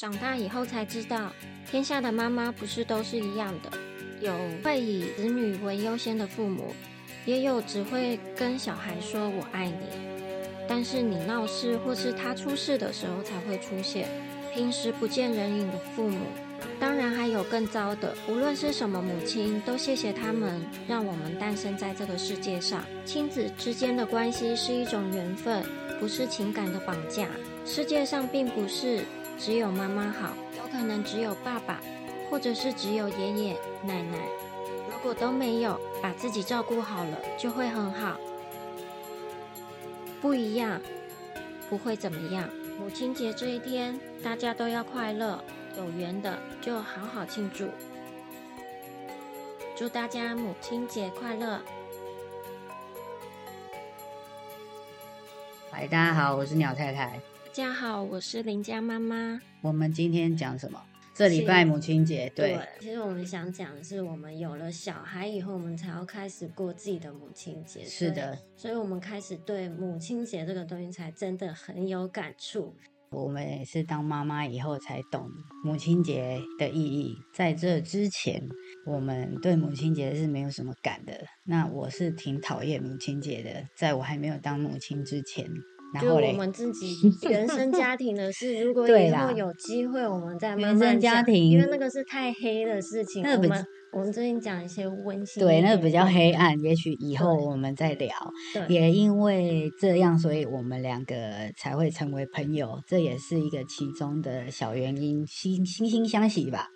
长大以后才知道，天下的妈妈不是都是一样的，有会以子女为优先的父母，也有只会跟小孩说我爱你，但是你闹事或是他出事的时候才会出现，平时不见人影的父母。当然还有更糟的，无论是什么母亲，都谢谢他们让我们诞生在这个世界上。亲子之间的关系是一种缘分，不是情感的绑架。世界上并不是。只有妈妈好，有可能只有爸爸，或者是只有爷爷奶奶。如果都没有，把自己照顾好了，就会很好。不一样，不会怎么样。母亲节这一天，大家都要快乐，有缘的就好好庆祝。祝大家母亲节快乐！嗨，大家好，我是鸟太太。大家好，我是林家妈妈。我们今天讲什么？这礼拜母亲节，对。其实我们想讲的是，我们有了小孩以后，我们才要开始过自己的母亲节。是的，所以我们开始对母亲节这个东西才真的很有感触。我们也是当妈妈以后才懂母亲节的意义。在这之前，我们对母亲节是没有什么感的。那我是挺讨厌母亲节的，在我还没有当母亲之前。就我们自 己原生家庭的事，如果以后有机会，我们再慢慢讲。因为那个是太黑的事情，我们我们最近讲一些温馨。对，那个比较黑暗，也许以后我们再聊。也因为这样，所以我们两个才会成为朋友，这也是一个其中的小原因，惺惺惺相惜吧。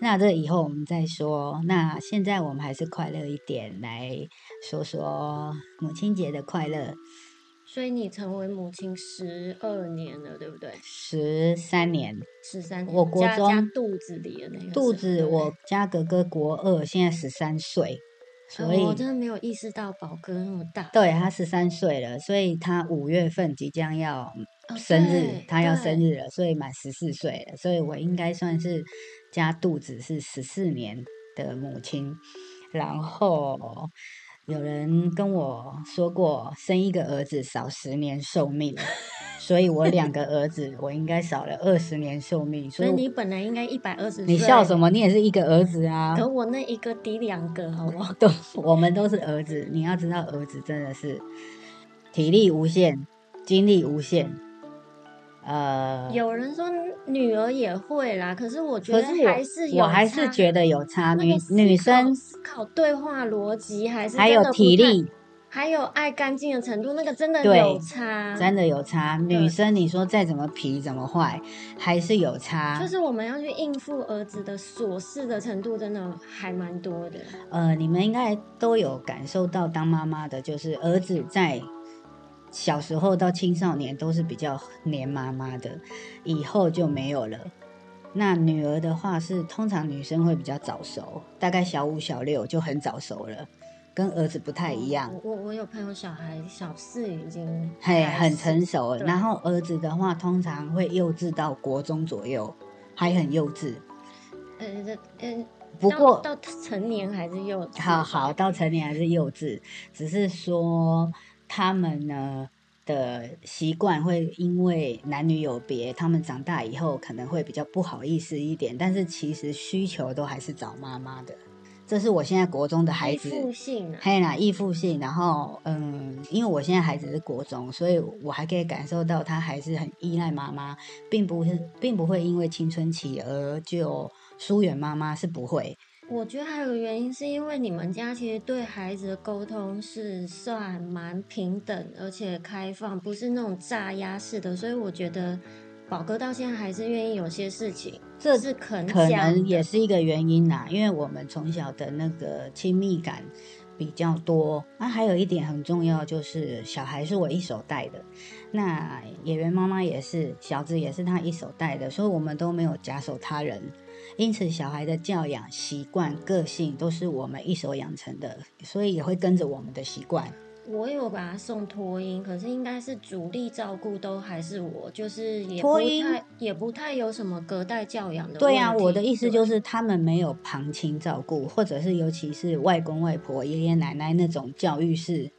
那这以后我们再说。那现在我们还是快乐一点，来说说母亲节的快乐。所以你成为母亲十二年了，对不对？十三年，十三年。我国中肚子里的那个肚子，我家哥哥国二，现在十三岁，所以我真的没有意识到宝哥那么大。对他十三岁了，所以他五月份即将要生日，他要生日了，所以满十四岁了，所以我应该算是加肚子是十四年的母亲，然后。有人跟我说过，生一个儿子少十年寿命，所以我两个儿子，我应该少了二十年寿命。所以你本来应该一百二十。你笑什么？你也是一个儿子啊。可我那一个抵两个，好不好？都，我们都是儿子。你要知道，儿子真的是体力无限，精力无限。呃，有人说女儿也会啦，可是我觉得还是我还是觉得有差。女女生思考对话逻辑还是还有体力，还有爱干净的程度，那个真的有差，真的有差。女生你说再怎么皮怎么坏，还是有差。就是我们要去应付儿子的琐事的程度，真的还蛮多的。呃，你们应该都有感受到，当妈妈的就是儿子在。小时候到青少年都是比较黏妈妈的，以后就没有了。那女儿的话是，通常女生会比较早熟，大概小五、小六就很早熟了，跟儿子不太一样。我我有朋友小孩小四已经嘿很成熟，然后儿子的话通常会幼稚到国中左右，还很幼稚。呃呃，不过到成年还是幼稚。好好，到成年还是幼稚，只是说。他们呢的习惯会因为男女有别，他们长大以后可能会比较不好意思一点，但是其实需求都还是找妈妈的。这是我现在国中的孩子，依附性，还有哪依附性？然后，嗯，因为我现在孩子是国中，所以我还可以感受到他还是很依赖妈妈，并不是，并不会因为青春期而就疏远妈妈，是不会。我觉得还有个原因，是因为你们家其实对孩子的沟通是算蛮平等，而且开放，不是那种炸压式的，所以我觉得宝哥到现在还是愿意有些事情，这是可可能也是一个原因呐。因为我们从小的那个亲密感比较多，那还有一点很重要，就是小孩是我一手带的，那演员妈妈也是，小子也是他一手带的，所以我们都没有假手他人。因此，小孩的教养、习惯、个性都是我们一手养成的，所以也会跟着我们的习惯。我有把他送托婴，可是应该是主力照顾都还是我，就是也托婴也不太有什么隔代教养的。对呀，我的意思就是他们没有旁亲照顾，或者是尤其是外公外婆、爷爷奶奶那种教育是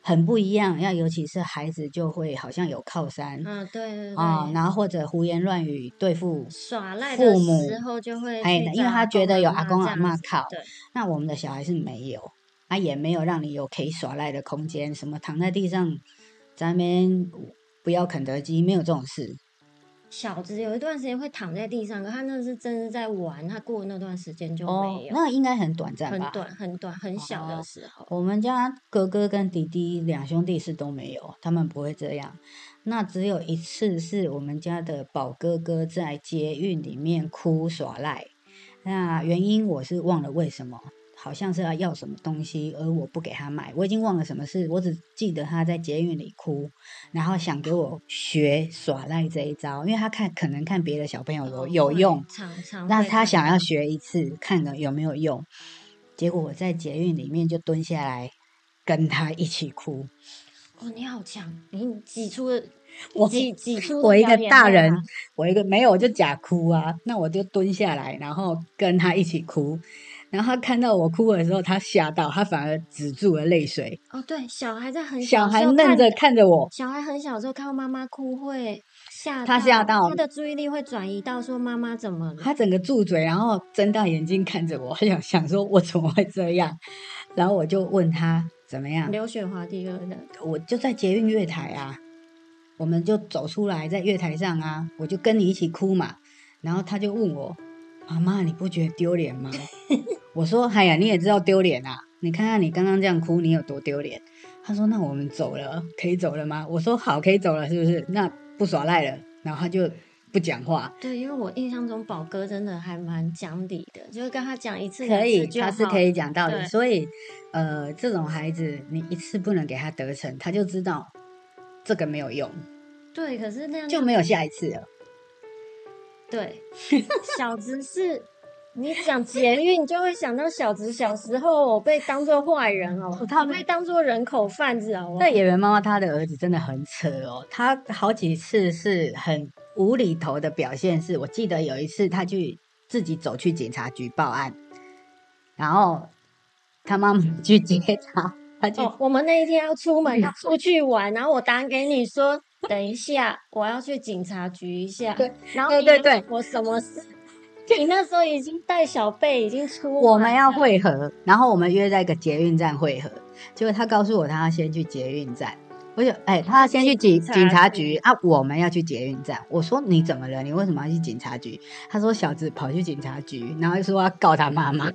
很不一样。要尤其是孩子就会好像有靠山，嗯，对对对，啊，然后或者胡言乱语对付耍赖父母时候就会哎因为他觉得有阿公阿这样子嬷靠对，那我们的小孩是没有，他也没有让你有可以耍赖的空间，什么躺在地上在那边不要肯德基，没有这种事。小子有一段时间会躺在地上，可他那是真是在玩，他过那段时间就哦没，有，那应该很短暂吧？很短很短很小哦的时候。我们家哥哥跟弟弟两兄弟是都没有，他们不会这样。那只有一次是我们家的宝哥哥在捷运里面哭耍赖，那原因我是忘了为什么，好像是要要什么东西，而我不给他买，我已经忘了什么事，我只记得他在捷运里哭，然后想给我学耍赖这一招，因为他看可能看别的小朋友有有用，那他想要学一次，看看有没有用。结果我在捷运里面就蹲下来跟他一起哭。哦，你好强，你挤出了我挤挤出我一个大人我一个没有，我就假哭啊。那我就蹲下来，然后跟他一起哭。然后他看到我哭的时候，他吓到，他反而止住了泪水。哦，对，小孩在很小孩愣着看看着我，小孩很小的时候看到妈妈哭会吓他吓到他的注意力会转移到说妈妈怎么了？他整个住嘴，然后睁大眼睛看着我，他想想说我怎么会这样？然后我就问他怎么样，刘雪华第二的，我就在捷运月台啊，我们就走出来在月台上啊，我就跟你一起哭嘛。然后他就问我：“妈妈，你不觉得丢脸吗？” 我说：“哎呀，你也知道丢脸啊！你看看你刚刚这样哭，你有多丢脸。”他说：“那我们走了，可以走了吗？”我说：“好，可以走了，是不是？那不耍赖了。”然后他就不讲话。对，因为我印象中宝哥真的还蛮讲理的，就是跟他讲一次可以，他是可以讲道理，所以呃，这种孩子你一次不能给他得逞，他就知道这个没有用，对，可是那样就没有下一次了。对，小子是。你讲捷运，就会想到小子小时候我被当做坏人哦，他被当做人口贩子哦。那演员妈妈她的儿子真的很扯哦，他好几次是很无厘头的表现是，我记得有一次他去自己走去警察局报案，然后他妈妈去接他，他就、哦，我们那一天要出门，要出去玩，然后我打给你说，等一下我要去警察局一下。对，然后你对对对我什么事？你那时候已经带小贝，已经出我们要了会合，然后我们约在一个捷运站会合，结果他告诉我他要先去捷运站。我就哎，他要先去警警察局局啊，我们要去捷运站。我说你怎么了？你为什么要去警察局？他说小子跑去警察局，然后就说要告他妈妈。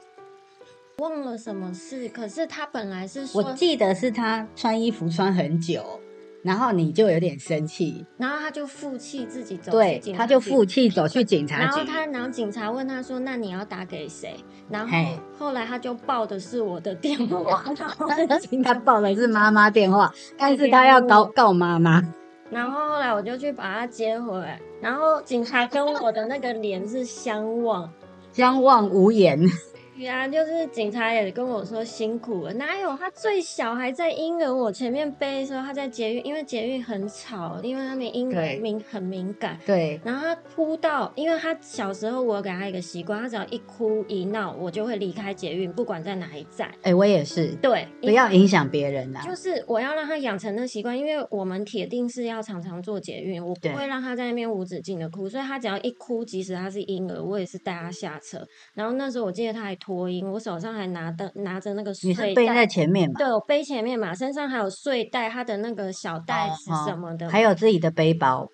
忘了什么事，可是他本来是我说，记得是他穿衣服穿很久，然后你就有点生气，然后他就负气自己走去对，警察他就局负气走去警察然后局。他，然后警察问他说：“那你要打给谁？”然后嘿后来他就报的是我的电话，然后他报的是妈妈电话，但是他要告告妈妈。然后后来我就去把他接回来，然后警察跟我的那个脸是相望。相望无言。对啊，就是警察也跟我说辛苦了，哪有他最小还在婴儿我前面背的时候，他在捷运，因为捷运很吵，因为他们婴儿敏很敏感，对，然后他哭到，因为他小时候我有给他一个习惯，他只要一哭一闹，我就会离开捷运，不管在哪一站。哎、我也是，对，不要影响别人啊。就是我要让他养成那习惯，因为我们铁定是要常常坐捷运，我不会让他在那边无止境的哭，所以他只要一哭，即使他是婴儿，我也是带他下车。然后那时候我记得他还脱音，我手上还拿的拿着那个你睡是背在，前面嘛？对我背前面嘛，身上还有睡袋，他的那个小袋子哦什么的，还有自己的背包。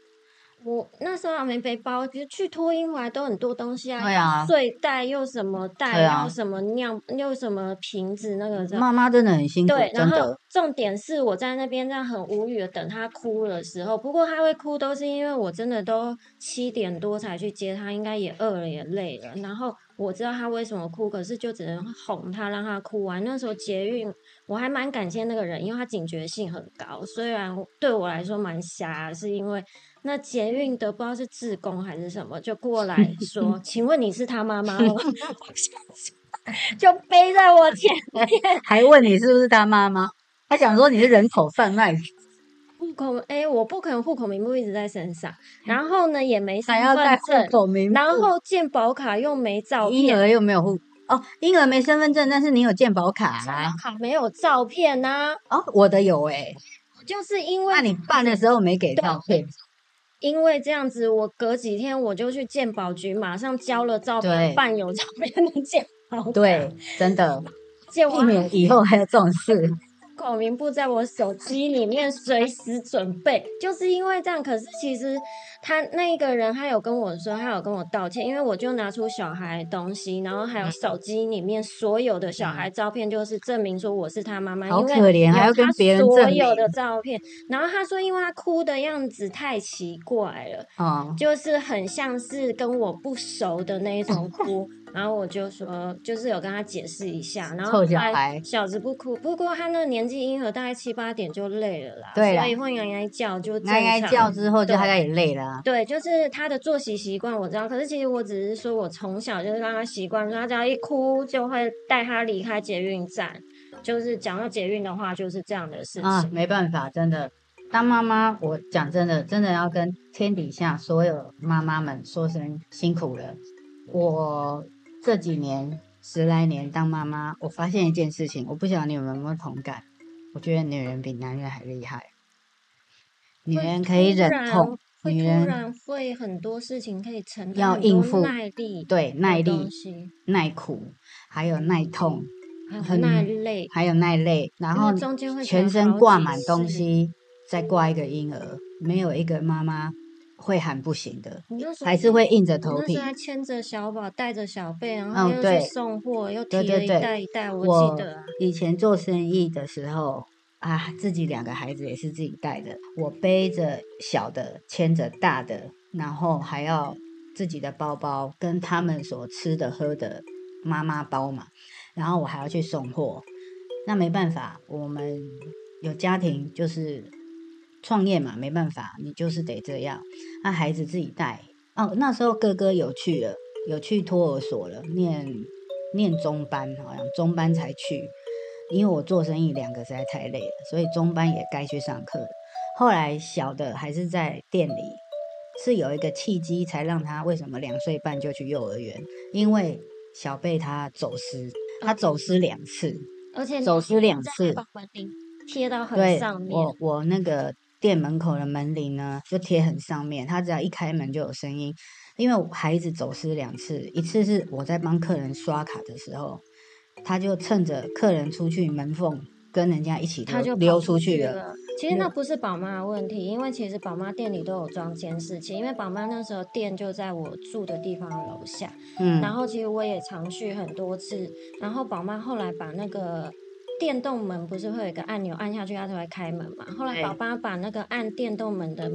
我那时候还没背包，其实去托婴回来都很多东西啊，对啊睡袋又什么袋，啊又什么尿，又什么瓶子，那个妈妈真的很辛苦，对，然后。重点是我在那边这样很无语的等他哭的时候，不过他会哭都是因为我真的都七点多才去接他，应该也饿了也累了，然后我知道他为什么哭，可是就只能哄他让他哭完。那时候捷运我还蛮感谢那个人，因为他警觉性很高，虽然对我来说蛮瞎，是因为那捷运的不知道是志工还是什么，就过来说，请问你是他妈妈吗？就背在我前面。还问你是不是他妈妈？他想说你是人口贩卖，户口哎、我不可能户口名簿一直在身上，然后呢也没身还要带户份证，口名簿，然后健保卡又没照婴片，儿又没有户哦，婴儿没身份证，但是你有健保卡啊？卡没有照片呐？哦，我的有哎，就是因为那你办的时候没给照片，因为这样子，我隔几天我就去健保局，马上交了照片，办有照片的健保。对，真的，避免以后还有这种事。口明布在我手机里面随时准备，就是因为这样。可是其实他那个人他有跟我说，他有跟我道歉，因为我就拿出小孩东西，然后还有手机里面所有的小孩照片，就是证明说我是他妈妈。好可怜，还要跟别人所有的照片。然后他说，因为他哭的样子太奇怪了，哦，就是很像是跟我不熟的那一种 哭。然后我就说，就是有跟他解释一下，然后小孩小子不哭，不过他那个年纪婴儿大概七八点就累了啦，对，所以会咿咿叫就咿咿叫之后就大概也累了。对，就是他的作息习惯我知道，可是其实我只是说我从小就是让他习惯，他只要一哭就会带他离开捷运站，就是讲到捷运的话就是这样的事情。啊，没办法，真的当妈妈，我讲真的，真的要跟天底下所有妈妈们说声辛苦了，我。这几年十来年当妈妈，我发现一件事情，我不晓得你们有没有同感。我觉得女人比男人还厉害，女人可以忍痛，女人会很多事情可以承担，要应付耐力，对耐力、耐苦，还有耐痛，很耐累，还有耐累，然后全身挂满东西，再挂一个婴儿，没有一个妈妈。会喊不行的，还是会硬着头皮。牵着小宝，带着小贝，然后又去送货，又提了一袋一袋。我记得以前做生意的时候啊，自己两个孩子也是自己带的，我背着小的，牵着大的，然后还要自己的包包跟他们所吃的喝的妈妈包嘛，然后我还要去送货。那没办法，我们有家庭就是。创业嘛，没办法，你就是得这样。那孩子自己带哦。那时候哥哥有去了，有去托儿所了，念念中班，好像中班才去。因为我做生意两个实在太累了，所以中班也该去上课了。后来小的还是在店里，是有一个契机才让他为什么两岁半就去幼儿园？因为小贝他走失，他走失两次，而且走失两次，贴到很上面。我我那个。店门口的门铃呢，就贴很上面，他只要一开门就有声音。因为孩子走失两次，一次是我在帮客人刷卡的时候，他就趁着客人出去门缝跟人家一起，他就溜出去了。其实那不是宝妈的问题，因为其实宝妈店里都有装监视器，因为宝妈那时候店就在我住的地方楼下。嗯，然后其实我也常去很多次，然后宝妈后来把那个。电动门不是会有一个按钮，按下去它就会开门嘛？后来宝爸把那个按电动门的。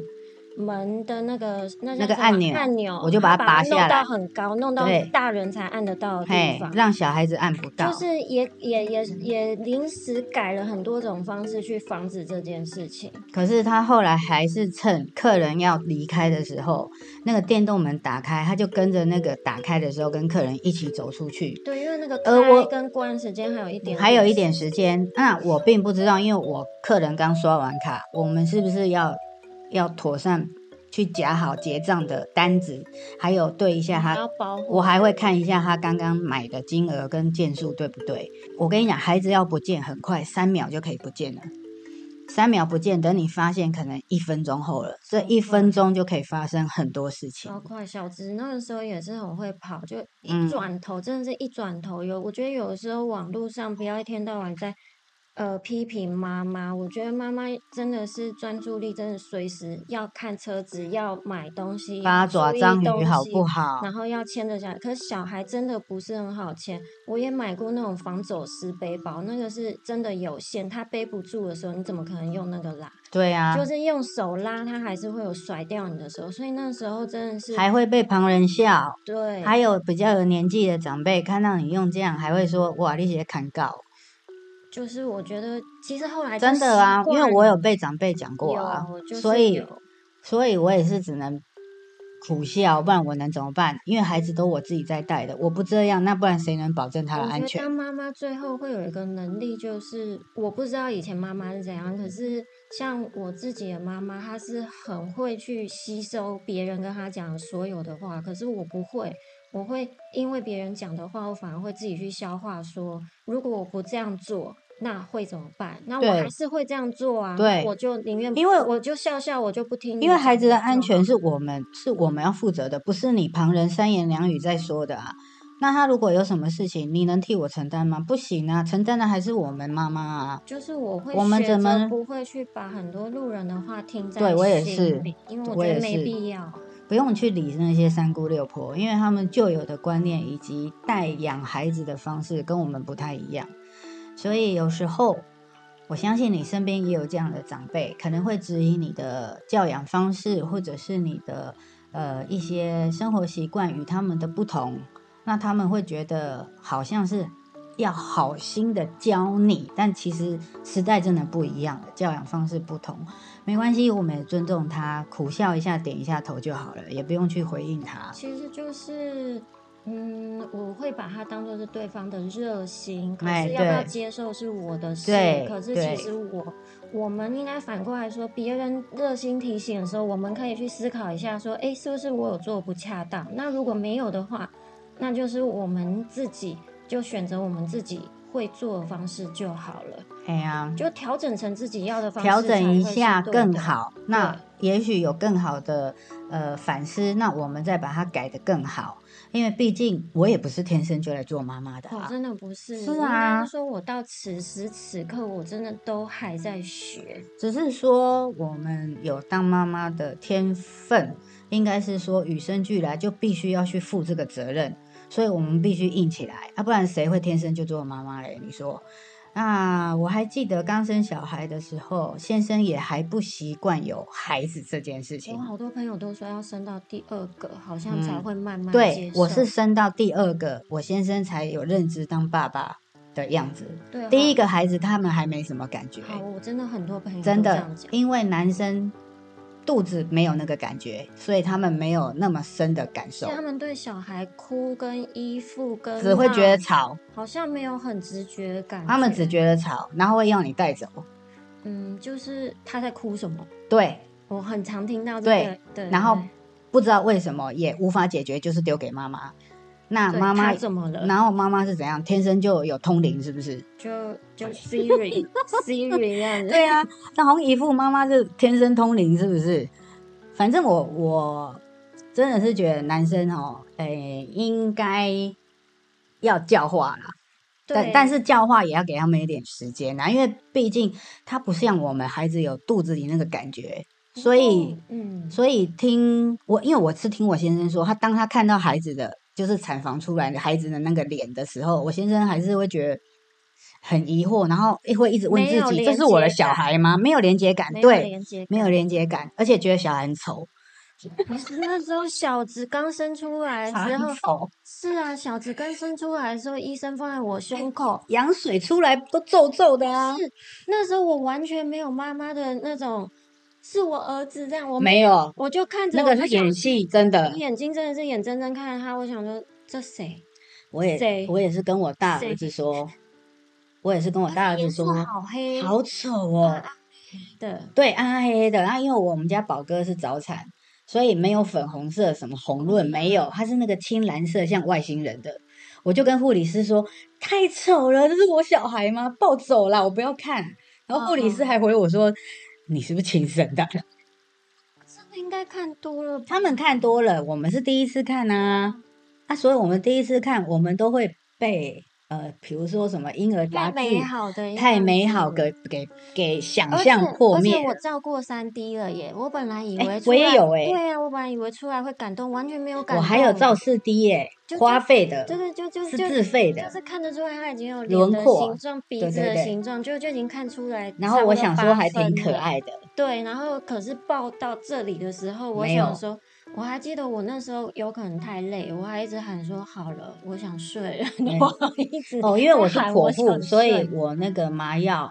门的那个那个按钮，按钮我就把它拔下来，弄到很高，弄到大人才按得到的地方，让小孩子按不到。就是也也也也临时改了很多种方式去防止这件事情。可是他后来还是趁客人要离开的时候，那个电动门打开，他就跟着那个打开的时候跟客人一起走出去。对，因为那个开跟关时间还有一点，还有一点时间。那我并不知道，因为我客人刚刷完卡，我们是不是要？要妥善去夹好结账的单子，还有对一下他，我还会看一下他刚刚买的金额跟件数对不对。我跟你讲，孩子要不见很快，三秒就可以不见了。三秒不见，等你发现可能一分钟后了。这一分钟就可以发生很多事情。超快，小子那个时候也是很会跑，就一转头，真的是一转头有。我觉得有的时候网络上不要一天到晚在。呃，批评妈妈，我觉得妈妈真的是专注力，真的随时要看车子，要买东西，八爪章鱼好不好？然后要牵着小孩，可是小孩真的不是很好牵。我也买过那种防走失背包，那个是真的有限，他背不住的时候，你怎么可能用那个拉？对啊，就是用手拉，他还是会有甩掉你的时候，所以那时候真的是还会被旁人笑。对，还有比较有年纪的长辈看到你用这样，还会说哇，你写砍告。就是我觉得，其实后来真的啊，因为我有被长辈讲过啊，所以，所以我也是只能苦笑，不然我能怎么办？因为孩子都我自己在带的，我不这样，那不然谁能保证他的安全？当妈妈最后会有一个能力，就是我不知道以前妈妈是怎样，可是像我自己的妈妈，她是很会去吸收别人跟她讲所有的话，可是我不会。我会因为别人讲的话，我反而会自己去消化。说如果我不这样做，那会怎么办？那我还是会这样做啊。对，我就宁愿因为我就笑笑，我就不听。因为孩子的安全是我们是我们要负责的，不是你旁人三言两语在说的啊。那他如果有什么事情，你能替我承担吗？不行啊，承担的还是我们妈妈啊。就是我会，我们怎么不会去把很多路人的话听在对我也是，因为我觉得没必要。不用去理那些三姑六婆，因为他们旧有的观念以及带养孩子的方式跟我们不太一样，所以有时候我相信你身边也有这样的长辈，可能会质疑你的教养方式，或者是你的呃一些生活习惯与他们的不同，那他们会觉得好像是。要好心的教你，但其实时代真的不一样了，教养方式不同，没关系，我们也尊重他，苦笑一下，点一下头就好了，也不用去回应他。其实就是，嗯，我会把它当做是对方的热心，可是要不要接受是我的事。可是其实我，我们应该反过来说，别人热心提醒的时候，我们可以去思考一下，说，哎，是不是我有做不恰当？那如果没有的话，那就是我们自己。就选择我们自己会做的方式就好了。哎呀，就调整成自己要的方式，调整一下更好。那也许有更好的呃反思，那我们再把它改的更好。因为毕竟我也不是天生就来做妈妈的，我真的不是。是啊，说我到此时此刻，我真的都还在学。只是说我们有当妈妈的天分，应该是说与生俱来就必须要去负这个责任。所以我们必须硬起来，啊，不然谁会天生就做妈妈嘞？你说，那我还记得刚生小孩的时候，先生也还不习惯有孩子这件事情。我好多朋友都说要生到第二个，好像才会慢慢对，我是生到第二个，我先生才有认知当爸爸的样子。对，第一个孩子他们还没什么感觉。好，我真的很多朋友真的，因为男生。肚子没有那个感觉，所以他们没有那么深的感受。他们对小孩哭跟衣服跟只会觉得吵，好像没有很直觉的感觉。他们只觉得吵，然后会要你带走。嗯，就是他在哭什么？对，我很常听到这个。对，然后不知道为什么也无法解决，就是丢给妈妈。那妈妈怎么了？然后妈妈是怎样？天生就有通灵，是不是？就就 Siri Siri 样子。对啊，那红姨父妈妈是天生通灵，是不是？反正我我真的是觉得男生哦，诶，应该要教化啦。但但是教化也要给他们一点时间啊，因为毕竟他不像我们孩子有肚子里那个感觉，所以嗯，所以听我，因为我是听我先生说，他当他看到孩子的。就是产房出来的孩子的那个脸的时候，我先生还是会觉得很疑惑，然后会一直问自己：这是我的小孩吗？没有连接感，对，没有连接感，而且觉得小孩很丑。不是那时候小子刚生出来的时候，是啊，小子刚生出来的时候，医生放在我胸口，羊水出来都皱皱的啊。是那时候我完全没有妈妈的那种。是我儿子这样，我没有，我就看着那个是演戏，真的，眼睛真的是眼睁睁看着他。我想说，这谁？我也，我也是跟我大儿子说，我也是跟我大儿子说，好黑，好丑哦。的，对，暗黑黑的。然后因为我们家宝哥是早产，所以没有粉红色什么红润，没有，他是那个青蓝色，像外星人的。我就跟护理师说，太丑了，这是我小孩吗？抱走了，我不要看。然后护理师还回我说。你是不是亲生的？真的应该看多了，他们看多了，我们是第一次看啊，啊，所以我们第一次看，我们都会被。呃，比如说什么婴儿杂志，太美好的，太美好，给给给想象破灭。而且我照过三 D 了耶，我本来以为我也有哎，对啊，我本来以为出来会感动，完全没有感动。我还有照四 D 耶，花费的，就是就就是自费的，就是看得出来他已经有轮廓、形状、鼻子的形状，就就已经看出来。然后我想说还挺可爱的，对。然后可是抱到这里的时候，我想说。我还记得我那时候有可能太累，我还一直喊说好了，我想睡了。我一直哦，因为我是剖腹，所以我那个麻药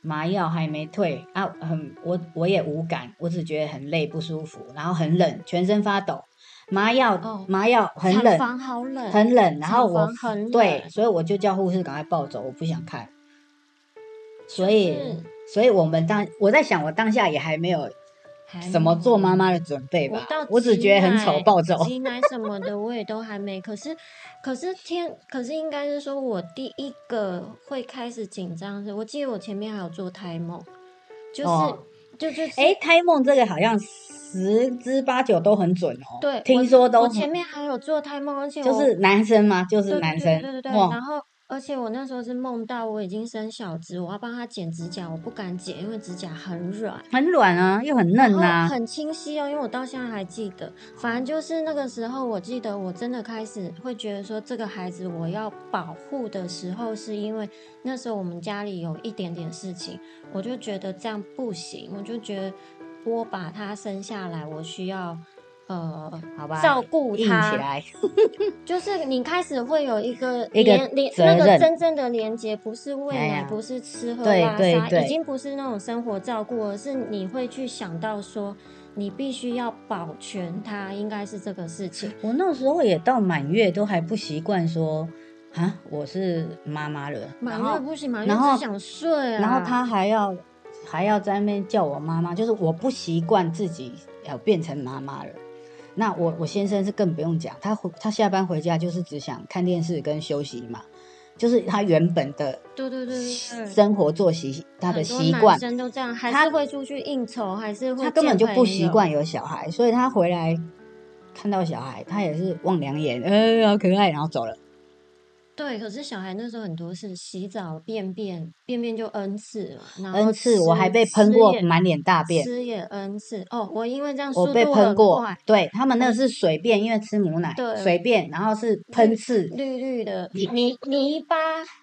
麻药还没退啊，很我我也无感，我只觉得很累不舒服，然后很冷，全身发抖。麻药麻药很冷，房好冷，很冷。然后我对，所以我就叫护士赶快抱走，我不想看。所以，所以我们当我在想，我当下也还没有。怎么做妈妈的准备吧？我只觉得很丑，暴走。挤奶什么的我也都还没。可是，可是天，可是应该是说我第一个会开始紧张的。我记得我前面还有做胎梦，就是就就哎，胎梦这个好像十之八九都很准哦。对，听说都。我前面还有做胎梦，而且就是男生嘛？就是男生。对对对，然后。而且我那时候是梦到我已经生小子，我要帮他剪指甲，我不敢剪，因为指甲很软，很软啊，又很嫩啊，很清晰哦。因为我到现在还记得，反正就是那个时候，我记得我真的开始会觉得说，这个孩子我要保护的时候，是因为那时候我们家里有一点点事情，我就觉得这样不行，我就觉得我把他生下来，我需要。呃，好吧，照顾他，起来，就是你开始会有一个连连那个真正的连接，不是喂奶，不是吃喝拉撒，已经不是那种生活照顾，而是你会去想到说，你必须要保全他，应该是这个事情。我那时候也到满月都还不习惯说啊，我是妈妈了，满月不行，满月只想睡，然后他还要还要在那边叫我妈妈，就是我不习惯自己要变成妈妈了。那我我先生是更不用讲，他回他下班回家就是只想看电视跟休息嘛，就是他原本的对对对生活作息他的习惯，男生都这样，还是会出去应酬，还是会他根本就不习惯有小孩，所以他回来看到小孩，他也是望两眼，呃，好可爱，然后走了。对，可是小孩那时候很多是洗澡便便，便便就 n 次了，n 次我还被喷过满脸大便，吃也 n 次哦，我因为这样我被喷过，对他们那是水便，因为吃母奶，对水便，然后是喷刺，绿绿的泥泥泥巴，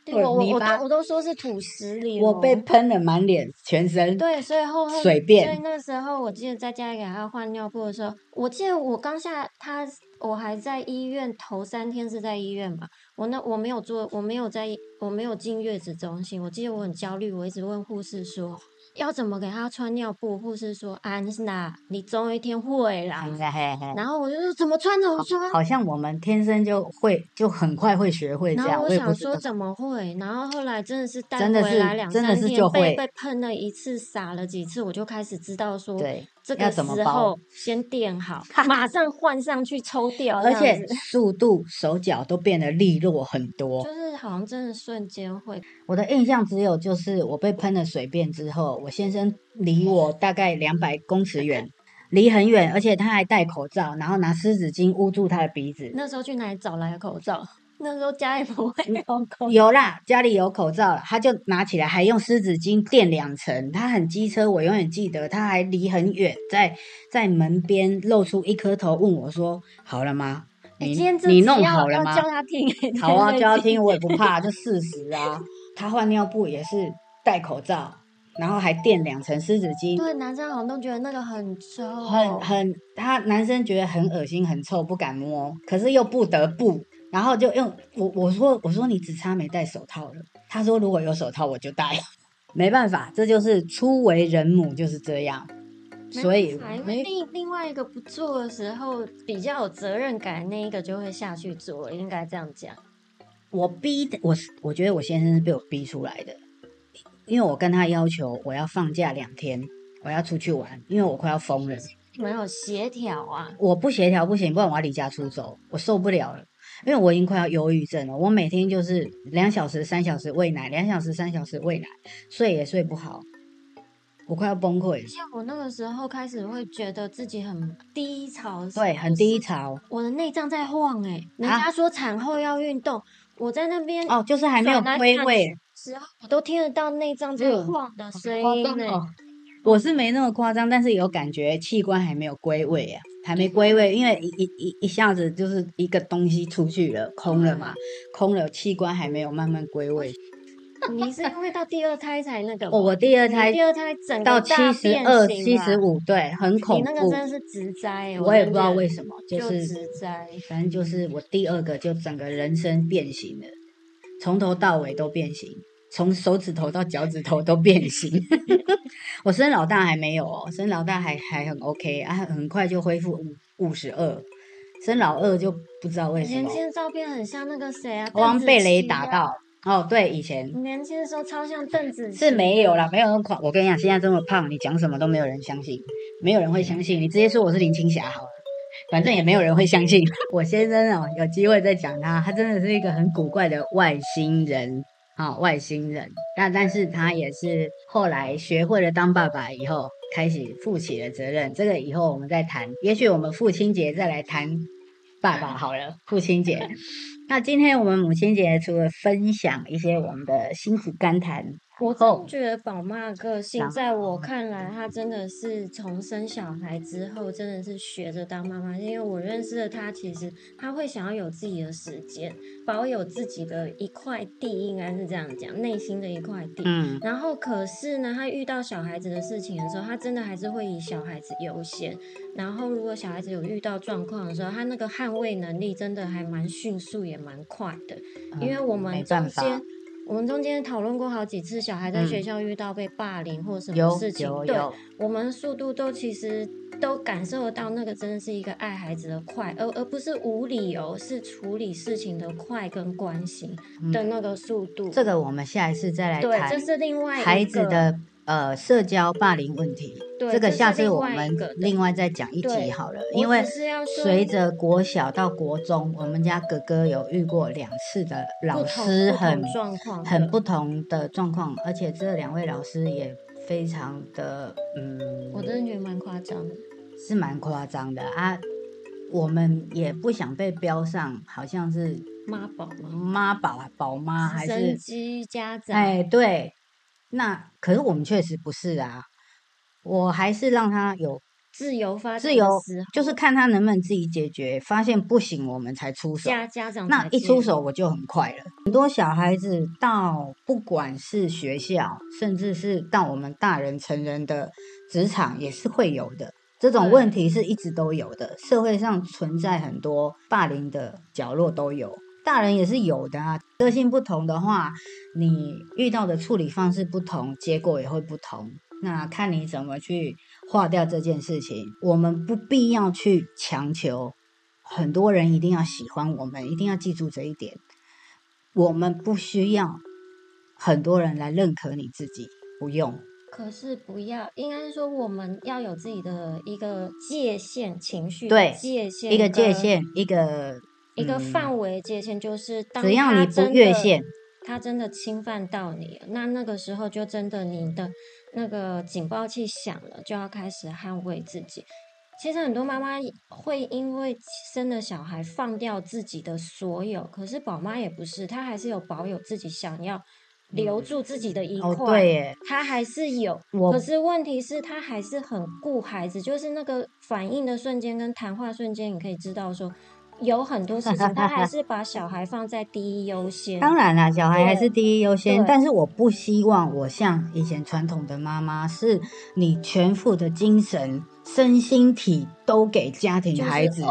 对我我都我都说是土石里，我被喷了满脸全身，对，所以后水便，所以那时候我记得在家里给他换尿布的时候，我记得我刚下他。我还在医院头三天是在医院吧，我那我没有做，我没有在，我没有进月子中心。我记得我很焦虑，我一直问护士说。要怎么给他穿尿布？护士说：“安娜，你总有一天会啦。”然后我就说：“怎么穿？怎么穿？”好像我们天生就会，就很快会学会这样。然后我想说怎么会？然后后来真的是带回来两三天，被被喷了一次，撒了几次，我就开始知道说，这个时候先垫好，马上换上去抽掉，而且速度、手脚都变得利落很多。就是好像真的瞬间会。我的印象只有就是我被喷了水便之后。我先生离我大概两百公尺远，离很远，而且他还戴口罩，然后拿湿纸巾捂住他的鼻子。那时候去哪里找来的口罩？那时候家里不会有口有啦，家里有口罩了，他就拿起来，还用湿纸巾垫两层。他很机车，我永远记得，他还离很远，在在门边露出一颗头，问我说：“好了吗？你你弄好了吗？”叫他听，好啊，叫他听，我也不怕，就事实啊。他换尿布也是戴口罩。然后还垫两层湿纸巾，对，男生好像都觉得那个很臭，很很，他男生觉得很恶心、很臭，不敢摸，可是又不得不，然后就用我我说我说你只差没戴手套了，他说如果有手套我就戴，没办法，这就是初为人母就是这样，所以另另外一个不做的时候比较有责任感，那一个就会下去做，应该这样讲。我逼的我，我觉得我先生是被我逼出来的。因为我跟他要求我要放假两天，我要出去玩，因为我快要疯了。没有协调啊！我不协调不行，不然我要离家出走，我受不了了。因为我已经快要忧郁症了，我每天就是两小时、三小时喂奶，两小时、三小时喂奶，睡也睡不好，我快要崩溃。像我那个时候开始会觉得自己很低潮，对，很低潮。我的内脏在晃哎，人家说产后要运动，我在那边哦，就是还没有归位。时候我都听得到内脏在晃的声音呢。我是没那么夸张，但是有感觉器官还没有归位啊，还没归位，因为一一一一下子就是一个东西出去了，空了嘛，空了，器官还没有慢慢归位。你是因为到第二胎才那个？哦，我第二胎，第二胎整到七十二、七十五，对，很恐怖。你那个真的是直灾，我也不知道为什么，就是直灾。反正就是我第二个就整个人生变形了。从头到尾都变形，从手指头到脚趾头都变形。我生老大还没有哦，生老大还还很 OK 啊，很快就恢复五五十二，生老二就不知道为什么。年轻的照片很像那个谁啊？我被雷打到。哦，对，以前年轻的时候超像邓紫棋。是没有啦，没有那么胖。我跟你讲，现在这么胖，你讲什么都没有人相信，没有人会相信。你直接说我是林青霞好了，反正也没有人会相信。我先生哦，有机会再讲他，他真的是一个很古怪的外星人啊，外星人。那但是他也是后来学会了当爸爸以后，开始负起了责任。这个以后我们再谈，也许我们父亲节再来谈爸爸好了，父亲节。那今天我们母亲节除了分享一些我们的辛苦甘谈。我真觉得宝妈的个性，在我看来，她真的是从生小孩之后，真的是学着当妈妈。因为我认识的她，其实她会想要有自己的时间，保有自己的一块地，应该是这样讲，内心的一块地。嗯。然后，可是呢，她遇到小孩子的事情的时候，她真的还是会以小孩子优先。然后，如果小孩子有遇到状况的时候，她那个捍卫能力真的还蛮迅速，也蛮快的。因为我们中间。我们中间讨论过好几次，小孩在学校遇到被霸凌或什么事情，对，我们速度都其实都感受得到，那个真的是一个爱孩子的快，而而不是无理由，是处理事情的快跟关心的那个速度。这个我们下一次再来谈。对，这是另外孩子的。呃，社交霸凌问题，这个下次我们另外再讲一集好了。因为随着国小到国中，我们家哥哥有遇过两次的老师很很不同的状况，而且这两位老师也非常的嗯，我真的觉得蛮夸张的，是蛮夸张的啊。我们也不想被标上，好像是妈宝吗？妈宝啊，宝妈还是家长？哎，对。那可是我们确实不是啊，我还是让他有自由发自由，就是看他能不能自己解决。发现不行，我们才出手。家家长那一出手我就很快了。很多小孩子到不管是学校，甚至是到我们大人成人的职场，也是会有的。这种问题是一直都有的，社会上存在很多霸凌的角落都有。大人也是有的啊，个性不同的话，你遇到的处理方式不同，结果也会不同。那看你怎么去化掉这件事情。我们不必要去强求很多人一定要喜欢我们，一定要记住这一点。我们不需要很多人来认可你自己，不用。可是不要，应该是说我们要有自己的一个界限，情绪对界限，一个界限，一个。一个范围界限就是，只要你不越线，他真的侵犯到你，那那个时候就真的你的那个警报器响了，就要开始捍卫自己。其实很多妈妈会因为生了小孩放掉自己的所有，可是宝妈也不是，她还是有保有自己想要留住自己的一块，对，她还是有。可是问题是，她还是很顾孩子，就是那个反应的瞬间跟谈话瞬间，你可以知道说。有很多事情，他还是把小孩放在第一优先。当然啦，小孩还是第一优先。但是我不希望我像以前传统的妈妈，是你全副的精神、身心体都给家庭孩子。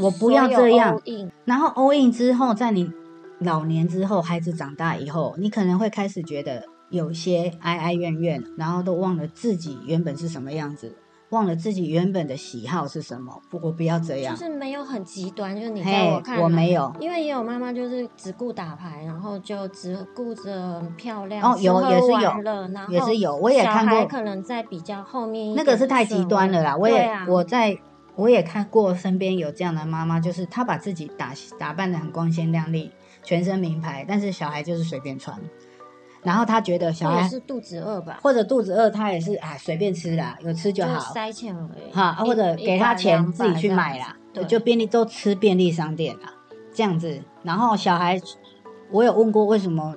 我不要这样。然后 all in 之后，在你老年之后，孩子长大以后，你可能会开始觉得有些哀哀怨怨，然后都忘了自己原本是什么样子。忘了自己原本的喜好是什么？不过不要这样，就是没有很极端，就是你在我看，我没有，因为也有妈妈就是只顾打牌，然后就只顾着漂亮，哦，有也是有，然后也是有，我也看过，可能在比较后面，那个是太极端了啦。我也我在我也看过身边有这样的妈妈，就是她把自己打打扮的很光鲜亮丽，全身名牌，但是小孩就是随便穿。然后他觉得小孩是肚子饿吧，或者肚子饿，他也是啊随便吃啦，有吃就好，塞钱而已。哈，或者给他钱自己去买啦，就便利都吃便利商店啦，这样子。然后小孩，我有问过为什么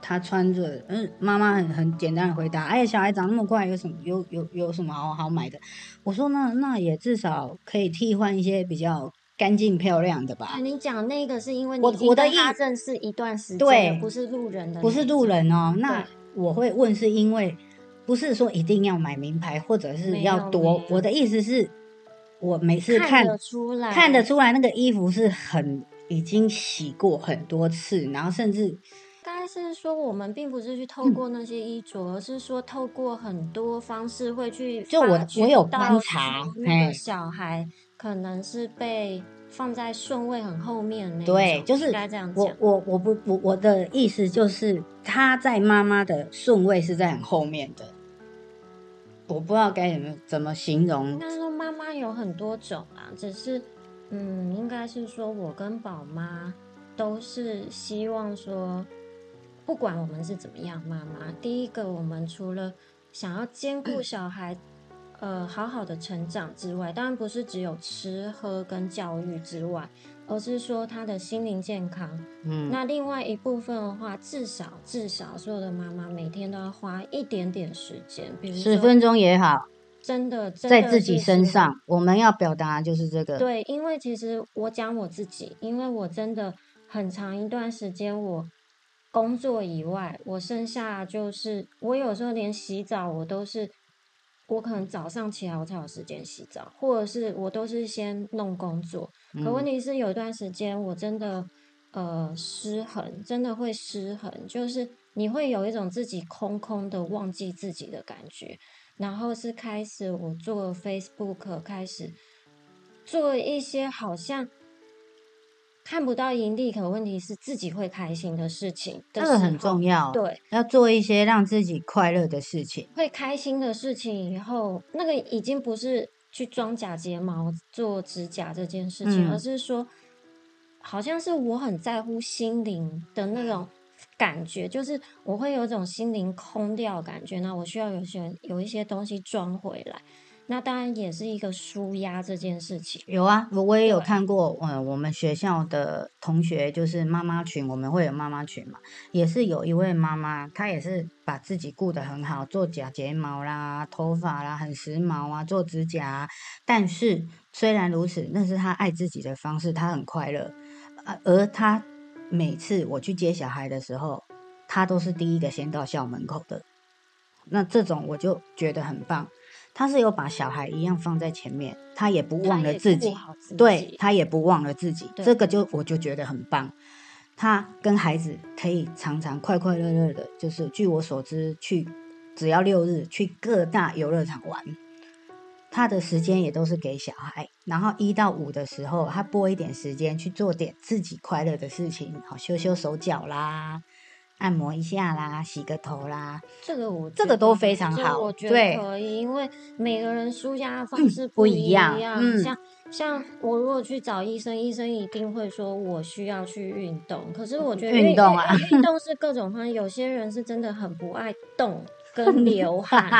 他穿着，嗯，妈妈很很简单的回答，哎，小孩长那么快，有什么有有有什么好好买的？我说那那也至少可以替换一些比较。干净漂亮的吧？你讲那个是因为我我的意认识一段时间，对，不是路人的，不是路人哦。那我会问，是因为不是说一定要买名牌，或者是要多。我的意思是，我每次看得出来，看得出来那个衣服是很已经洗过很多次，然后甚至，大概是说我们并不是去透过那些衣着，而是说透过很多方式会去。就我我有观察，那个小孩可能是被。放在顺位很后面那对，就是该这样我。我我不我我的意思就是，他在妈妈的顺位是在很后面的，我不知道该怎么怎么形容应。该说妈妈有很多种啊，只是嗯，应该是说我跟宝妈都是希望说，不管我们是怎么样，妈妈第一个，我们除了想要兼顾小孩。呃，好好的成长之外，当然不是只有吃喝跟教育之外，而是说他的心灵健康。嗯，那另外一部分的话，至少至少所有的妈妈每天都要花一点点时间，比如十分钟也好，真的真的在自己身上，我们要表达的就是这个。对，因为其实我讲我自己，因为我真的很长一段时间，我工作以外，我剩下就是我有时候连洗澡我都是，我可能早上起来我才有时间洗澡，或者是我都是先弄工作。可问嗯题是有一段时间我真的呃失衡，真的会失衡，就是你会有一种自己空空的忘记自己的感觉。然后是开始我做 Facebook，开始做一些好像看不到盈利，可问题是自己会开心的事情的这个很重要。，对，要做一些让自己快乐的事情。会开心的事情以后，那个已经不是去装假睫毛、做指甲这件事情，嗯而是说，好像是我很在乎心灵的那种感觉，就是我会有一种心灵空掉感觉，那我需要有些有一些东西装回来。那当然也是一个舒压这件事情。有啊，我我也有看过，嗯，我们学校的同学就是妈妈群，我们会有妈妈群嘛，也是有一位妈妈，她也是把自己顾得很好，做假睫毛啦、头发啦，很时髦啊，做指甲、啊。但是虽然如此，那是她爱自己的方式，她很快乐。啊，而她每次我去接小孩的时候，她都是第一个先到校门口的。那这种我就觉得很棒，她是有把小孩一样放在前面，他也不忘了自己。对他也不忘了自己，这个就我就觉得很棒。他跟孩子可以常常快快乐乐的，就是据我所知，去只要六日去各大游乐场玩，他的时间也都是给小孩。然后一到五的时候，他拨一点时间去做点自己快乐的事情，好修修手脚啦，按摩一下啦，洗个头啦，这个我这个都非常好我觉对得可以，因为每个人舒压的方式不一一样嗯像像我如果去找医生，医生一定会说我需要去运动。可是我觉得运动啊运运 动是各种方式，有些人是真的很不爱动 跟流汗，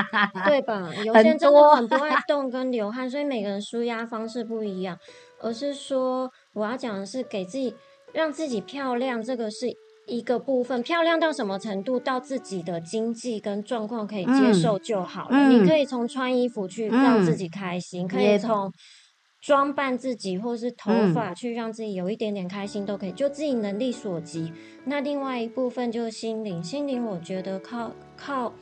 对吧？有些人真的很不爱 动跟流汗，所以每个人舒压方式不一样。而是说，我要讲的是给自己让自己漂亮，这个是一个部分。漂亮到什么程度？到自己的经济跟状况可以接嗯受就好了。嗯你可以从穿衣服去让自嗯己开心，可以从装扮自己或是头嗯发去让自己有一点点开心，都可以，就自己能力所及。那另外一部分就是心灵，心灵我觉得靠靠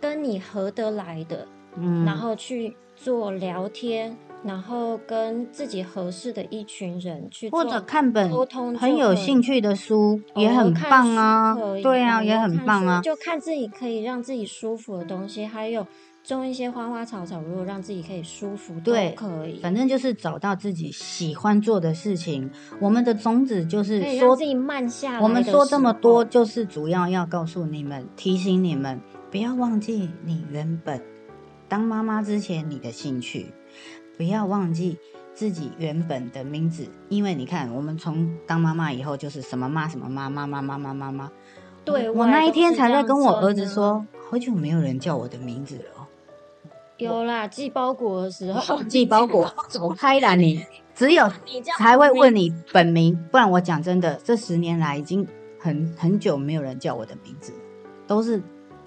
跟你合得来的，嗯，然后去做聊天，然后跟自己合适的一群人去或者看本沟通很有兴趣的书也很棒啊对啊，也很棒啊。就看自己可以让自己舒服的东西，还有种一些花花草草，如果让自己可以舒服，都对可以。反正就是找到自己喜欢做的事情。我们的宗旨就是说自，己慢下来。我们说这么多，，就是主要要告诉你们，提醒你们不要忘记你原本当妈妈之前你的兴趣，不要忘记自己原本的名字，因为你看，我们从当妈妈以后就是什么妈什么妈妈妈妈妈妈妈。对我那一天才在跟我儿子啊说，好久没有人叫我的名字了哦。有啦，寄包裹的时候寄包裹，走开啦你！只有你才会问你本名，不然我讲真的，这十年来已经很很久没有人叫我的名字了，都是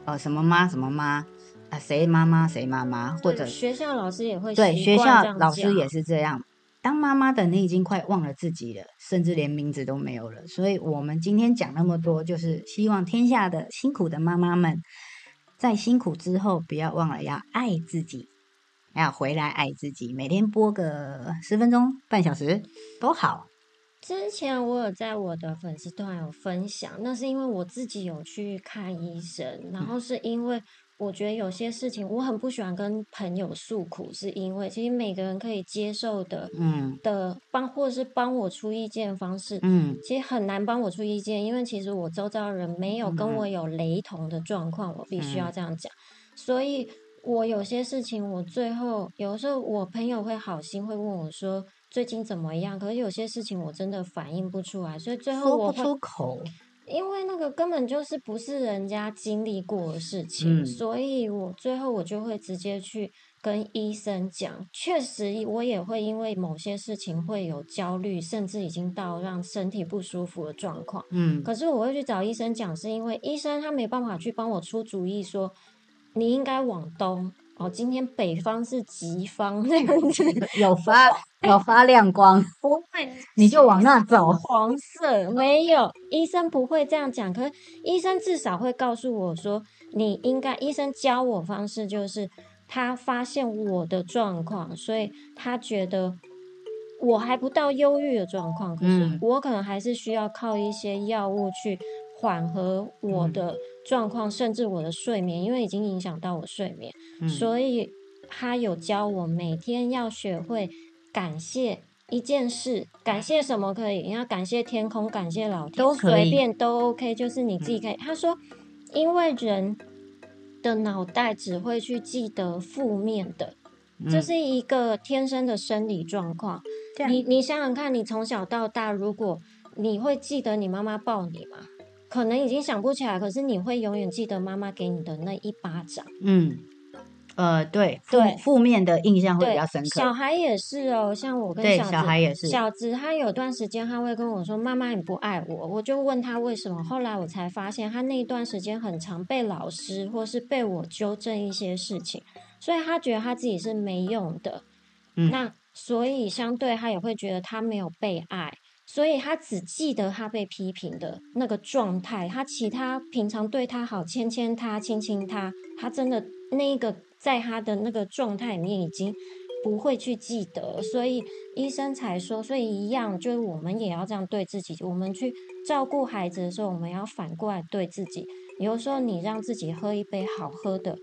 呃什么妈什么妈啊，谁妈妈谁妈妈，或者学校老师也会对学校老师也是这样。当妈妈的你已经快忘了自己了，甚至连名字都没有了。所以，我们今天讲那么多，就是希望天下的辛苦的妈妈们，在辛苦之后，不要忘了要爱自己，要回来爱自己。每天播个十分钟、半小时都好。之前我有在我的粉丝团有分享，那是因为我自己有去看医生，然后是因为我觉得有些事情我很不喜欢跟朋友诉苦，是因为其实每个人可以接受的，嗯，的帮或者是帮我出意见方式，嗯，其实很难帮我出意见，因为其实我周遭人没有跟我有雷同的状况，我必须要这样讲。所以我有些事情，我最后有时候我朋友会好心会问我说最近怎么样，可是有些事情我真的反应不出来，所以最后说不出口。因为那个根本就是不是人家经历过的事情，所以我最后我就会直接去跟医生讲。确实，我也会因为某些事情会有焦虑，甚至已经到让身体不舒服的状况。嗯，可是我会去找医生讲，是因为医生他没办法去帮我出主意，说你应该往东。哦，今天北方是极方那样子，有发有发亮光，不会，你就往那走。黄色没有，医生不会这样讲，可是医生至少会告诉我说，你应该，医生教我方式就是他发现我的状况，所以他觉得我还不到忧郁的状况，可是我可能还是需要靠一些药物去。缓和我的状况，甚至我的睡眠，因为已经影响到我睡眠，所以他有教我每天要学会感谢一件事，感谢什么可以？你要感谢天空，感谢老天，都随便都 OK，就是你自己可以。他说，因为人的脑袋只会去记得负面的，这是一个天生的生理状况。你你想想看，你从小到大，如果你会记得你妈妈抱你吗？可能已经想不起来，可是你会永远记得妈妈给你的那一巴掌。嗯，呃，对，对，负面的印象会比较深刻。小孩也是哦，像我跟小子，小孩也是。小子他有段时间他会跟我说：“妈妈，你不爱我。”我就问他为什么。后来我才发现，他那一段时间很常被老师或是被我纠正一些事情，所以他觉得他自己是没用的。嗯，那所以相对他也会觉得他没有被爱。所以他只记得他被批评的那个状态，他其他平常对他好，牵牵他，亲亲他，他真的那个在他的那个状态里面已经不会去记得，所以医生才说，所以一样就是我们也要这样对自己，我们去照顾孩子的时候，我们要反过来对自己。有时候你让自己喝一杯好喝的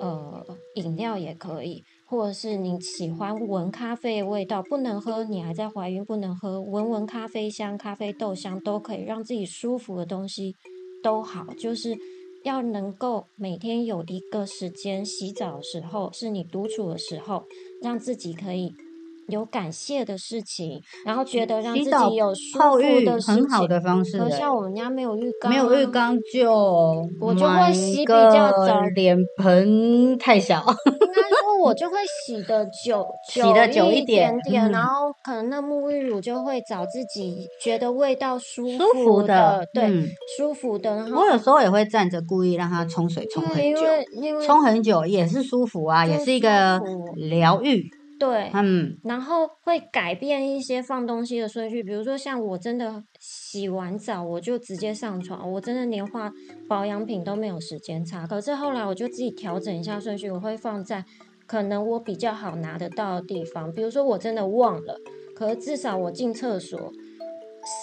呃饮料也可以。或者是你喜欢闻咖啡味道，不能喝，你还在怀孕不能喝，闻闻咖啡香、咖啡豆香都可以让自己舒服的东西都好，就是要能够每天有一个时间洗澡的时候，是你独处的时候，让自己可以。有感谢的事情，然后觉得让自己有舒服的很好的方式。像我们家没有浴缸，没有浴缸就 我就会洗比较早。脸盆太小，应该说我就会洗的久，洗的久一点点，然后可能那沐浴乳就会找自己觉得味道舒服的，对，舒服的。然后我有时候也会站着故意让它冲水冲很久，冲很久也是舒服啊，也是一个疗愈。对，嗯，然后会改变一些放东西的顺序，比如说像我真的洗完澡我就直接上床，我真的连化保养品都没有时间擦。可是后来我就自己调整一下顺序，我会放在可能我比较好拿得到的地方，比如说我真的忘了，可是至少我进厕所。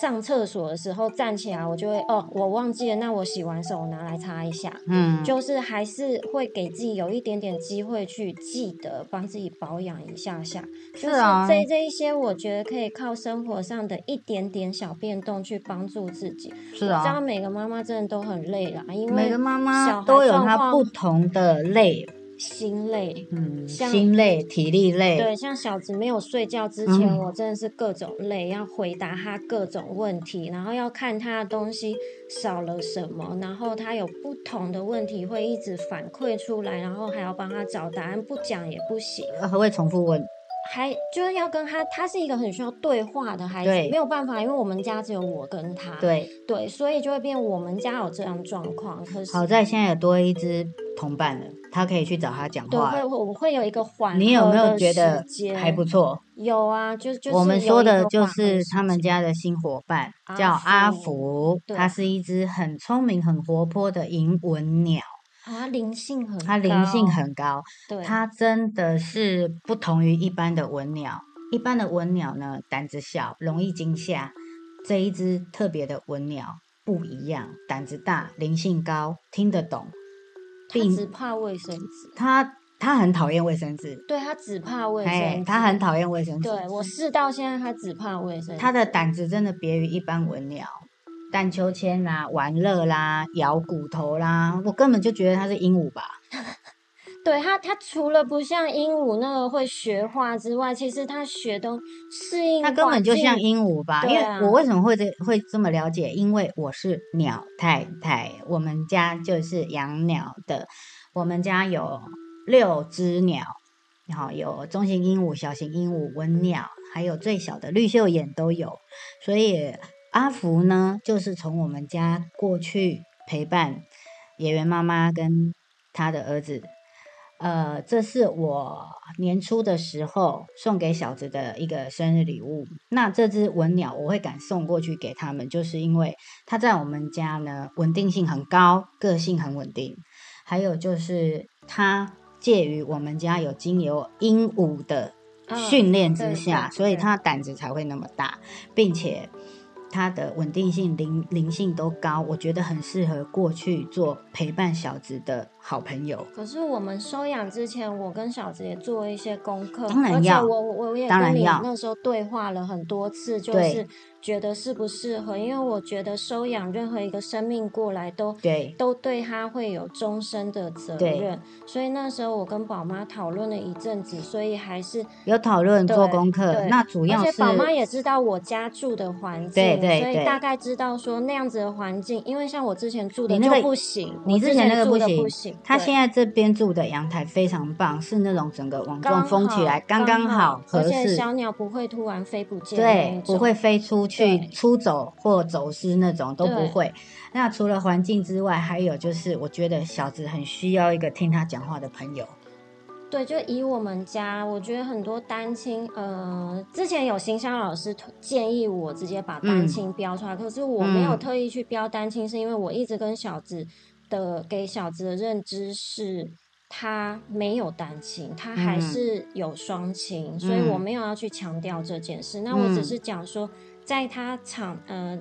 上厕所的时候站起来，我就会哦，我忘记了，那我洗完手拿来擦一下。嗯，就是还是会给自己有一点点机会去记得帮自己保养一下下。是啊，这这一些我觉得可以靠生活上的一点点小变动去帮助自己。是啊，知道每个妈妈真的都很累啦，因为每个妈妈都有她不同的累。心累，嗯，心累，体力累，对，像小子没有睡觉之前，我真的是各种累，要回答他各种问题，然后要看他的东西少了什么，然后他有不同的问题会一直反馈出来，然后还要帮他找答案，不讲也不行，还会重复问。还就是要跟他，他是一个很需要对话的孩子，没有办法，因为我们家只有我跟他，对对，所以就会变我们家有这样状况。可是好在现在有多一只同伴了，他可以去找他讲话。对，会我会有一个缓你有没有觉得还不错？有啊，就就我们说的就是他们家的新伙伴，叫阿福，它是一只很聪明、很活泼的银纹鸟。它灵性很，它灵性很高，对，它真的是不同于一般的文鸟。一般的文鸟呢，胆子小，容易惊吓。这一只特别的文鸟不一样，胆子大，灵性高，听得懂，并只怕卫生纸。他他很讨厌卫生纸，对它只怕卫生纸。它很讨厌卫生纸。对我试到现在，它只怕卫生纸。他的胆子真的别于一般文鸟，荡秋千啦、玩乐啦、摇骨头啦，我根本就觉得它是鹦鹉吧。对他，他除了不像鹦鹉那个会学话之外，其实他学都适应。他根本就像鹦鹉吧？因为我为什么会这会这么了解？因为我是鸟太太，我们家就是养鸟的，我们家有六只鸟，然后有中型鹦鹉、小型鹦鹉、文鸟，还有最小的绿袖眼都有。所以阿福呢，就是从我们家过去陪伴演员妈妈跟他的儿子。呃，这是我年初的时候送给小子的一个生日礼物。那这只文鸟我会敢送过去给他们，就是因为它在我们家呢稳定性很高，个性很稳定。还有就是它介于我们家有经由鹦鹉的训练之下，所以它胆子才会那么大，并且。它的稳定性、灵灵性都高，我觉得很适合过去做陪伴小子的好朋友。可是我们收养之前，我跟小子也做了一些功课，当然要，我我也跟你那时候对话了很多次，就是觉得适不适合，因为我觉得收养任何一个生命过来都对，都对他会有终身的责任。所以那时候我跟宝妈讨论了一阵子，所以还是有讨论做功课。那主要是宝妈也知道我家住的环境。对对所以大概知道说那样子的环境，因为像我之前住的就不行，你之前那个不行。他现在这边住的阳台非常棒，是那种整个网状封起来刚刚好合适，而且小鸟不会突然飞不见，对，不会飞出去出走或走失那种都不会。那除了环境之外，还有就是我觉得小子很需要一个听他讲话的朋友。对，就以我们家，我觉得很多单亲，呃，之前有行销老师建议我直接把单亲标出来，可是我没有特意去标单亲，是因为我一直跟小子的给小子的认知是，他没有单亲，他还是有双亲，所以我没有要去强调这件事。那我只是讲说，在他长，呃。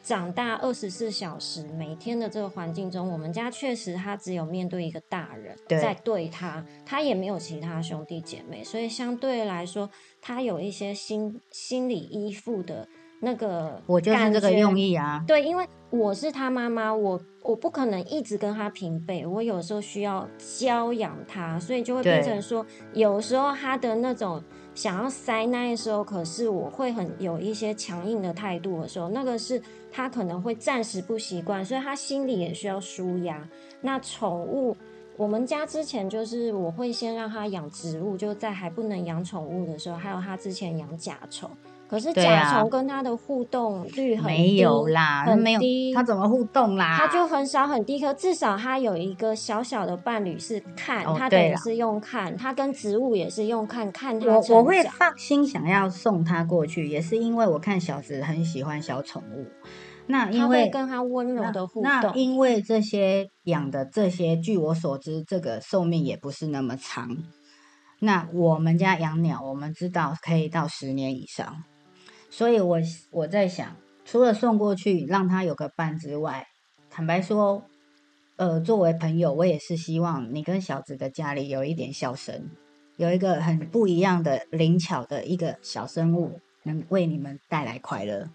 长大二十四小时，每天的这个环境中，我们家确实他只有面对一个大人在对他，他也没有其他兄弟姐妹，所以相对来说，他有一些心心理依附的那个。我就是这个用意啊。对，因为我是他妈妈，我我不可能一直跟他平辈，我有时候需要教养他，所以就会变成说，有时候他的那种。想要塞那时候，可是我会很有一些强硬的态度的时候，那个是他可能会暂时不习惯，所以他心里也需要舒压。那宠物，我们家之前就是我会先让他养植物，就在还不能养宠物的时候，还有他之前养甲虫。可是甲虫跟它的互动率很没有啦，很低，它怎么互动啦？它就很少很低，可至少它有一个小小的伴侣是看，它等于是用看，它跟植物也是用看看它我我会放心想要送它过去，也是因为我看小子很喜欢小宠物，那因为跟他温柔的互动，那因为这些养的这些，据我所知，这个寿命也不是那么长。那我们家养鸟，我们知道可以到十年以上。所以，我我在想，除了送过去让他有个伴之外，坦白说，呃，作为朋友，我也是希望你跟小子的家里有一点笑声，有一个很不一样的灵巧的一个小生物，能为你们带来快乐，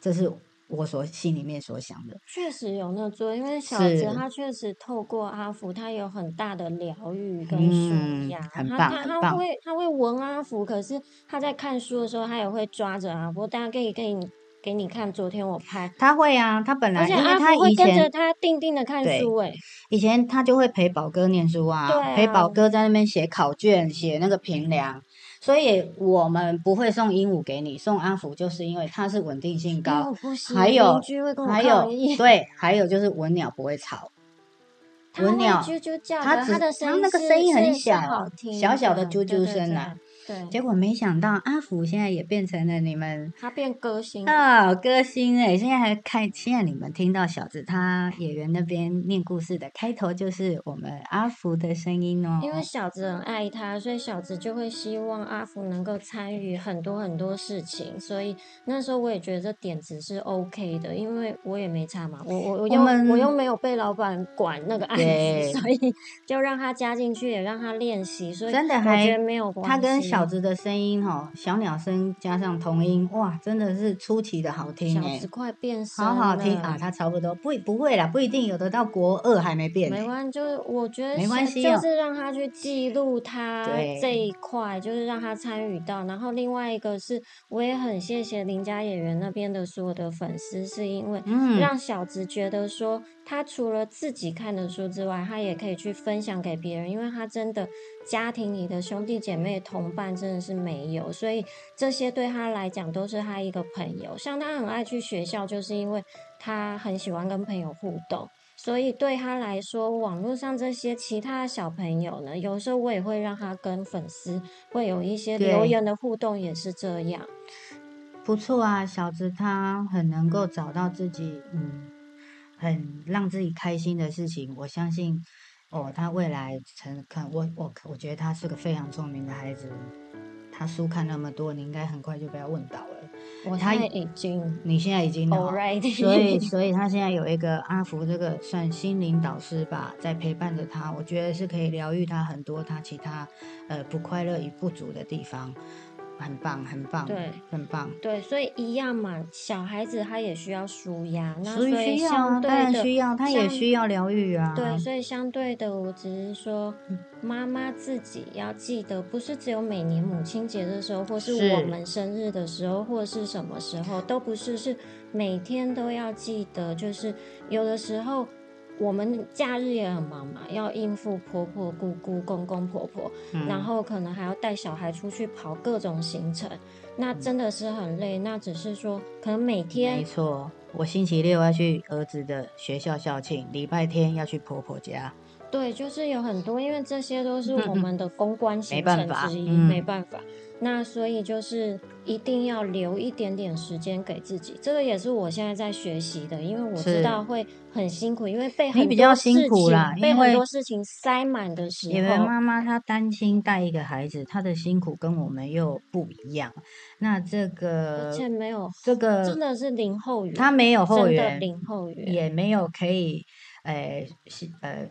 这是。我所心里面所想的，确实有那作用，因为小哲他确实透过阿福，他有很大的疗愈跟舒压，很棒，他他会他会闻阿福，可是他在看书的时候，他也会抓着阿福。大家可以给你给你看，昨天我拍，他会啊，他本来而且阿福会跟着他定定的看书，哎，以前他就会陪宝哥念书啊，陪宝哥在那边写考卷，写那个评量。所以我们不会送鹦鹉给你，送安抚，就是因为它是稳定性高，还有还有对，还有就是文鸟不会吵，文鸟啾啾叫，它它的它那个声音很小，小小的啾啾声啊。对，结果没想到阿福现在也变成了你们，他变歌星啊，歌星哎！现在还看，现在你们听到小子他演员那边念故事的开头就是我们阿福的声音哦。因为小子很爱他，所以小子就会希望阿福能够参与很多很多事情。所以那时候我也觉得这点子是 OK 的，因为我也没差嘛，我我我又我又没有被老板管那个案子，所以就让他加进去，也让他练习。所以真的还没有他跟小子的声音哈，小鸟声加上童音，哇，真的是出奇的好听小子快变声，好好听啊！他差不多不不会啦，不一定有的到国二还没变。没关系，就是 我觉得没关系，就是让他去记录他这一块，就是让他参与到。然后另外一个是，我也很谢谢林家演员那边的所有的粉丝，是因为让小子觉得说。他除了自己看的书之外，他也可以去分享给别人，因为他真的家庭里的兄弟姐妹同伴真的是没有，所以这些对他来讲都是他一个朋友。像他很爱去学校，就是因为他很喜欢跟朋友互动，所以对他来说，网络上这些其他的小朋友呢，有时候我也会让他跟粉丝会有一些留言的互动，也是这样。不错啊，小子他很能够找到自己，嗯。很让自己开心的事情，我相信哦，他未来成看我我我觉得他是个非常聪明的孩子，他书看那么多，你应该很快就被他问倒了。我他已经，你现在已经，所以所以他现在有一个阿福这个算心灵导师吧，在陪伴着他，我觉得是可以疗愈他很多他其他呃不快乐与不足的地方。很棒，很棒，对，很棒，对，所以一样嘛，小孩子他也需要舒压，那所以相对的需要，他也需要疗愈啊。对，所以相对的，我只是说，妈妈自己要记得，不是只有每年母亲节的时候，或是我们生日的时候，或是什么时候，都不是，是每天都要记得，就是有的时候。我们假日也很忙嘛，要应付婆婆、姑姑、公公、婆婆，然后可能还要带小孩出去跑各种行程，那真的是很累。那只是说，可能每天没错，我星期六要去儿子的学校校庆，礼拜天要去婆婆家。对，就是有很多，因为这些都是我们的公关行程之一，没办法。那所以就是一定要留一点点时间给自己，这个也是我现在在学习的，因为我知道会很辛苦，因为被很多事情被很多事情塞满的时候，因为妈妈她担心带一个孩子，她的辛苦跟我们又不一样。那这个而且没有这个真的是零后援，他没有后援，零后援也没有可以，呃，呃，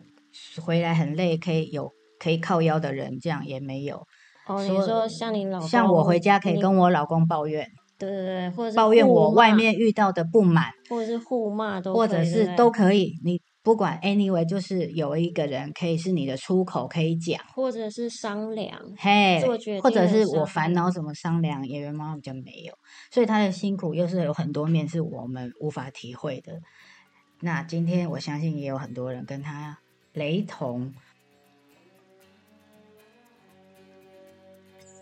回来很累，可以有可以靠腰的人，这样也没有。哦，你说像你老公像我回家可以跟我老公抱怨，对对对，或者抱怨我外面遇到的不满，或者是互骂都，或者是都可以。你不管 anyway，就是有一个人可以是你的出口可以讲，或者是商量，嘿，或者是我烦恼怎么商量，演员妈妈就没有，所以他的辛苦又是有很多面是我们无法体会的。那今天我相信也有很多人跟他雷同。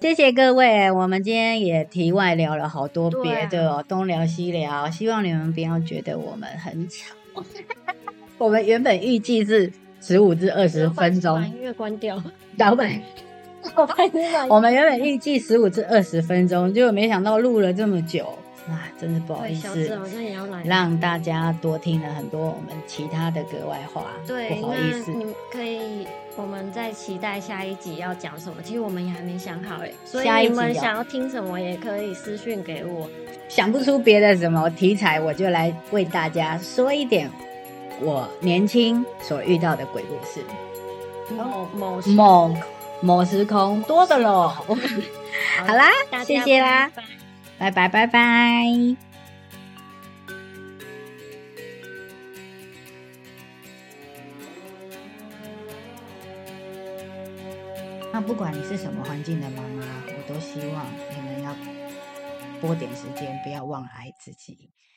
谢谢各位，我们今天也题外聊了好多别的哦，东聊西聊，希望你们不要觉得我们很吵。我们原本预计是十五至二十分钟，音乐关掉。老板，我们原本预计十五至二十分钟，结果没想到录了这么久。啊，真是不好意思，好像也要来，让大家多听了很多我们其他的格外话。对，不好意思，你可以，我们在期待下一集要讲什么。其实我们也还没想好哎，所以你们想要听什么也可以私讯给我。想不出别的什么题材，我就来为大家说一点我年轻所遇到的鬼故事。某某某某时空多的喽。好啦，谢谢啦。拜拜拜拜。那不管你是什么环境的妈妈，我都希望你们要拨点时间，不要忘了爱自己。